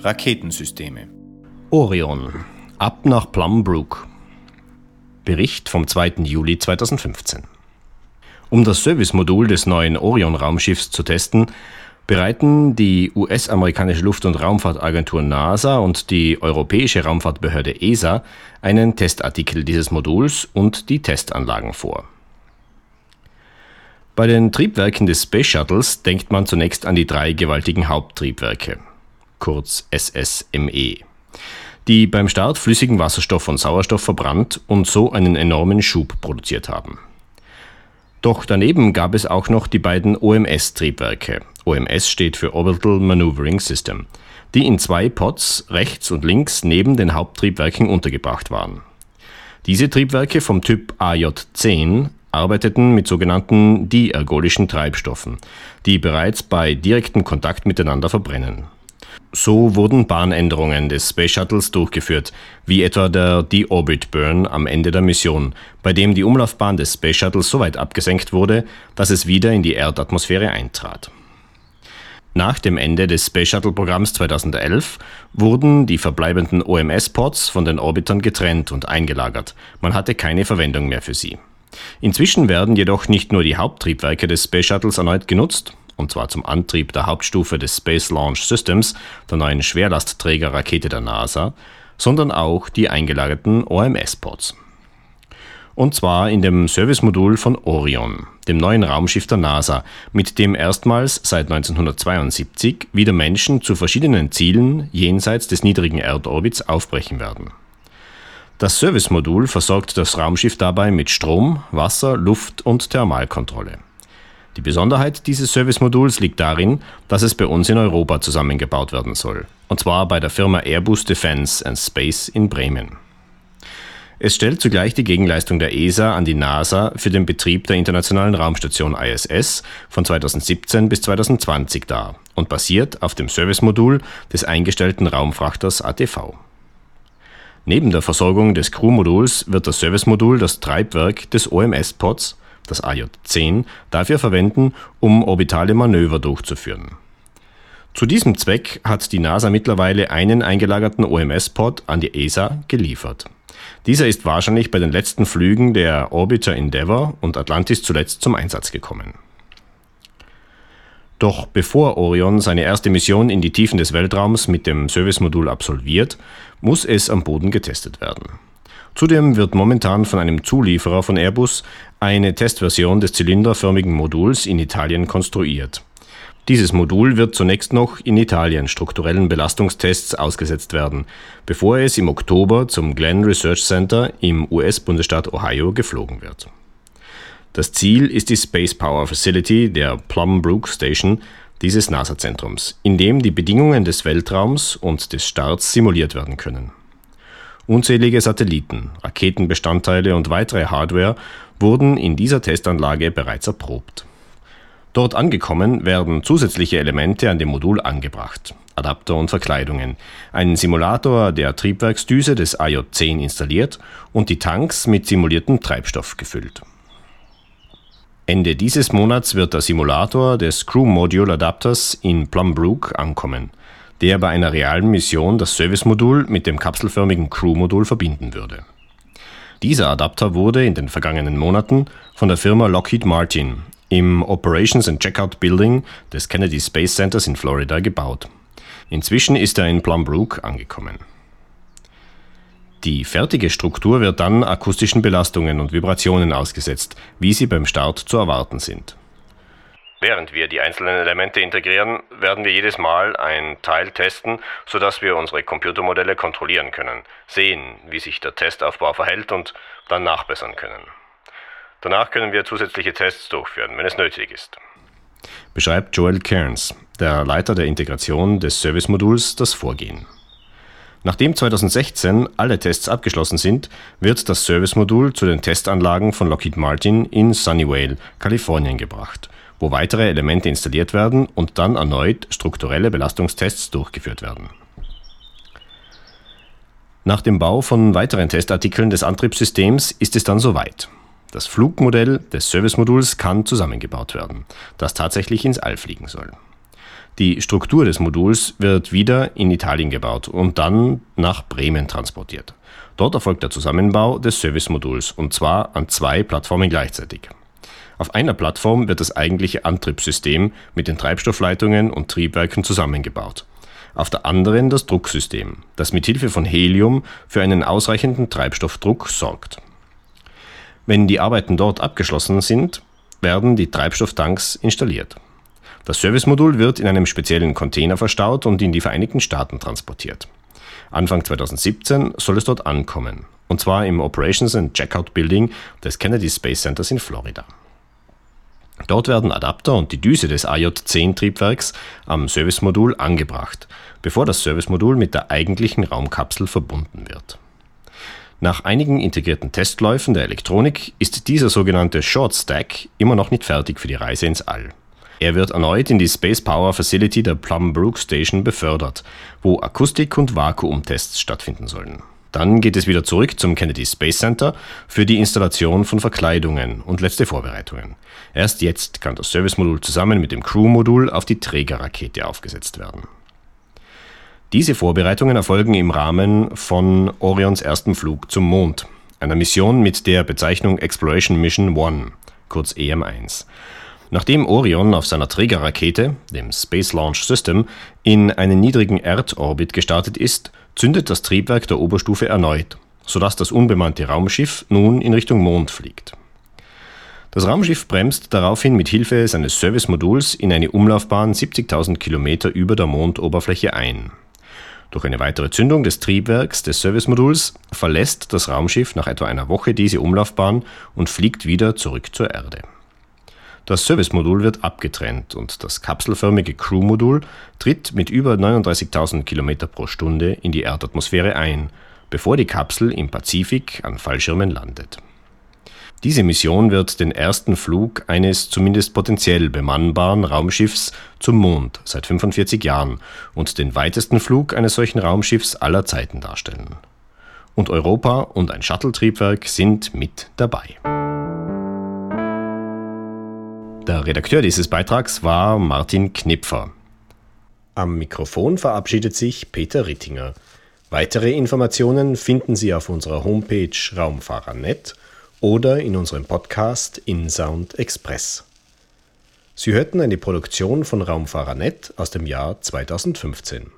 Raketensysteme. Orion. Ab nach Plum Brook. Bericht vom 2. Juli 2015. Um das Servicemodul des neuen Orion-Raumschiffs zu testen, bereiten die US-amerikanische Luft- und Raumfahrtagentur NASA und die europäische Raumfahrtbehörde ESA einen Testartikel dieses Moduls und die Testanlagen vor. Bei den Triebwerken des Space Shuttles denkt man zunächst an die drei gewaltigen Haupttriebwerke, kurz SSME, die beim Start flüssigen Wasserstoff und Sauerstoff verbrannt und so einen enormen Schub produziert haben. Doch daneben gab es auch noch die beiden OMS-Triebwerke. OMS steht für Orbital Maneuvering System, die in zwei Pods rechts und links neben den Haupttriebwerken untergebracht waren. Diese Triebwerke vom Typ AJ10 arbeiteten mit sogenannten diergolischen Treibstoffen, die bereits bei direktem Kontakt miteinander verbrennen. So wurden Bahnänderungen des Space Shuttles durchgeführt, wie etwa der Deorbit Burn am Ende der Mission, bei dem die Umlaufbahn des Space Shuttles so weit abgesenkt wurde, dass es wieder in die Erdatmosphäre eintrat. Nach dem Ende des Space Shuttle-Programms 2011 wurden die verbleibenden OMS-Pods von den Orbitern getrennt und eingelagert. Man hatte keine Verwendung mehr für sie. Inzwischen werden jedoch nicht nur die Haupttriebwerke des Space Shuttles erneut genutzt, und zwar zum Antrieb der Hauptstufe des Space Launch Systems, der neuen Schwerlastträgerrakete der NASA, sondern auch die eingelagerten OMS-Pods. Und zwar in dem Servicemodul von Orion, dem neuen Raumschiff der NASA, mit dem erstmals seit 1972 wieder Menschen zu verschiedenen Zielen jenseits des niedrigen Erdorbits aufbrechen werden. Das Servicemodul versorgt das Raumschiff dabei mit Strom, Wasser, Luft und Thermalkontrolle. Die Besonderheit dieses Servicemoduls liegt darin, dass es bei uns in Europa zusammengebaut werden soll, und zwar bei der Firma Airbus Defence and Space in Bremen. Es stellt zugleich die Gegenleistung der ESA an die NASA für den Betrieb der Internationalen Raumstation ISS von 2017 bis 2020 dar und basiert auf dem Servicemodul des eingestellten Raumfrachters ATV. Neben der Versorgung des Crew-Moduls wird das Servicemodul das Treibwerk des OMS-Pods, das AJ-10, dafür verwenden, um orbitale Manöver durchzuführen. Zu diesem Zweck hat die NASA mittlerweile einen eingelagerten OMS-Pod an die ESA geliefert. Dieser ist wahrscheinlich bei den letzten Flügen der Orbiter Endeavour und Atlantis zuletzt zum Einsatz gekommen. Doch bevor Orion seine erste Mission in die Tiefen des Weltraums mit dem Servicemodul absolviert, muss es am Boden getestet werden. Zudem wird momentan von einem Zulieferer von Airbus eine Testversion des zylinderförmigen Moduls in Italien konstruiert. Dieses Modul wird zunächst noch in Italien strukturellen Belastungstests ausgesetzt werden, bevor es im Oktober zum Glenn Research Center im US-Bundesstaat Ohio geflogen wird. Das Ziel ist die Space Power Facility der Plum Brook Station dieses NASA-Zentrums, in dem die Bedingungen des Weltraums und des Starts simuliert werden können. Unzählige Satelliten, Raketenbestandteile und weitere Hardware wurden in dieser Testanlage bereits erprobt. Dort angekommen werden zusätzliche Elemente an dem Modul angebracht, Adapter und Verkleidungen, ein Simulator der Triebwerksdüse des AJ-10 installiert und die Tanks mit simuliertem Treibstoff gefüllt. Ende dieses Monats wird der Simulator des Crew Module Adapters in Plum Brook ankommen, der bei einer realen Mission das Servicemodul mit dem kapselförmigen Crew-Modul verbinden würde. Dieser Adapter wurde in den vergangenen Monaten von der Firma Lockheed Martin im Operations and Checkout Building des Kennedy Space Centers in Florida gebaut. Inzwischen ist er in Plum Brook angekommen. Die fertige Struktur wird dann akustischen Belastungen und Vibrationen ausgesetzt, wie sie beim Start zu erwarten sind. Während wir die einzelnen Elemente integrieren, werden wir jedes Mal ein Teil testen, sodass wir unsere Computermodelle kontrollieren können, sehen, wie sich der Testaufbau verhält und dann nachbessern können. Danach können wir zusätzliche Tests durchführen, wenn es nötig ist. Beschreibt Joel Cairns, der Leiter der Integration des Servicemoduls, das Vorgehen. Nachdem 2016 alle Tests abgeschlossen sind, wird das Servicemodul zu den Testanlagen von Lockheed Martin in Sunnyvale, Kalifornien gebracht, wo weitere Elemente installiert werden und dann erneut strukturelle Belastungstests durchgeführt werden. Nach dem Bau von weiteren Testartikeln des Antriebssystems ist es dann soweit. Das Flugmodell des Servicemoduls kann zusammengebaut werden, das tatsächlich ins All fliegen soll. Die Struktur des Moduls wird wieder in Italien gebaut und dann nach Bremen transportiert. Dort erfolgt der Zusammenbau des Servicemoduls und zwar an zwei Plattformen gleichzeitig. Auf einer Plattform wird das eigentliche Antriebssystem mit den Treibstoffleitungen und Triebwerken zusammengebaut. Auf der anderen das Drucksystem, das mit Hilfe von Helium für einen ausreichenden Treibstoffdruck sorgt. Wenn die Arbeiten dort abgeschlossen sind, werden die Treibstofftanks installiert. Das Servicemodul wird in einem speziellen Container verstaut und in die Vereinigten Staaten transportiert. Anfang 2017 soll es dort ankommen, und zwar im Operations and Checkout Building des Kennedy Space Centers in Florida. Dort werden Adapter und die Düse des AJ-10-Triebwerks am Servicemodul angebracht, bevor das Servicemodul mit der eigentlichen Raumkapsel verbunden wird. Nach einigen integrierten Testläufen der Elektronik ist dieser sogenannte Short Stack immer noch nicht fertig für die Reise ins All. Er wird erneut in die Space Power Facility der Plum Brook Station befördert, wo Akustik- und Vakuumtests stattfinden sollen. Dann geht es wieder zurück zum Kennedy Space Center für die Installation von Verkleidungen und letzte Vorbereitungen. Erst jetzt kann das Servicemodul zusammen mit dem Crew-Modul auf die Trägerrakete aufgesetzt werden. Diese Vorbereitungen erfolgen im Rahmen von Orions ersten Flug zum Mond, einer Mission mit der Bezeichnung Exploration Mission 1, kurz EM1. Nachdem Orion auf seiner Trägerrakete, dem Space Launch System, in einen niedrigen Erdorbit gestartet ist, zündet das Triebwerk der Oberstufe erneut, sodass das unbemannte Raumschiff nun in Richtung Mond fliegt. Das Raumschiff bremst daraufhin mit Hilfe seines Servicemoduls in eine Umlaufbahn 70.000 Kilometer über der Mondoberfläche ein. Durch eine weitere Zündung des Triebwerks des Servicemoduls verlässt das Raumschiff nach etwa einer Woche diese Umlaufbahn und fliegt wieder zurück zur Erde. Das Servicemodul wird abgetrennt und das kapselförmige Crew-Modul tritt mit über 39.000 km pro Stunde in die Erdatmosphäre ein, bevor die Kapsel im Pazifik an Fallschirmen landet. Diese Mission wird den ersten Flug eines zumindest potenziell bemannbaren Raumschiffs zum Mond seit 45 Jahren und den weitesten Flug eines solchen Raumschiffs aller Zeiten darstellen. Und Europa und ein Shuttle-Triebwerk sind mit dabei. Der Redakteur dieses Beitrags war Martin Knipfer. Am Mikrofon verabschiedet sich Peter Rittinger. Weitere Informationen finden Sie auf unserer Homepage Raumfahrer.net oder in unserem Podcast InSound Express. Sie hörten eine Produktion von Raumfahrer.net aus dem Jahr 2015.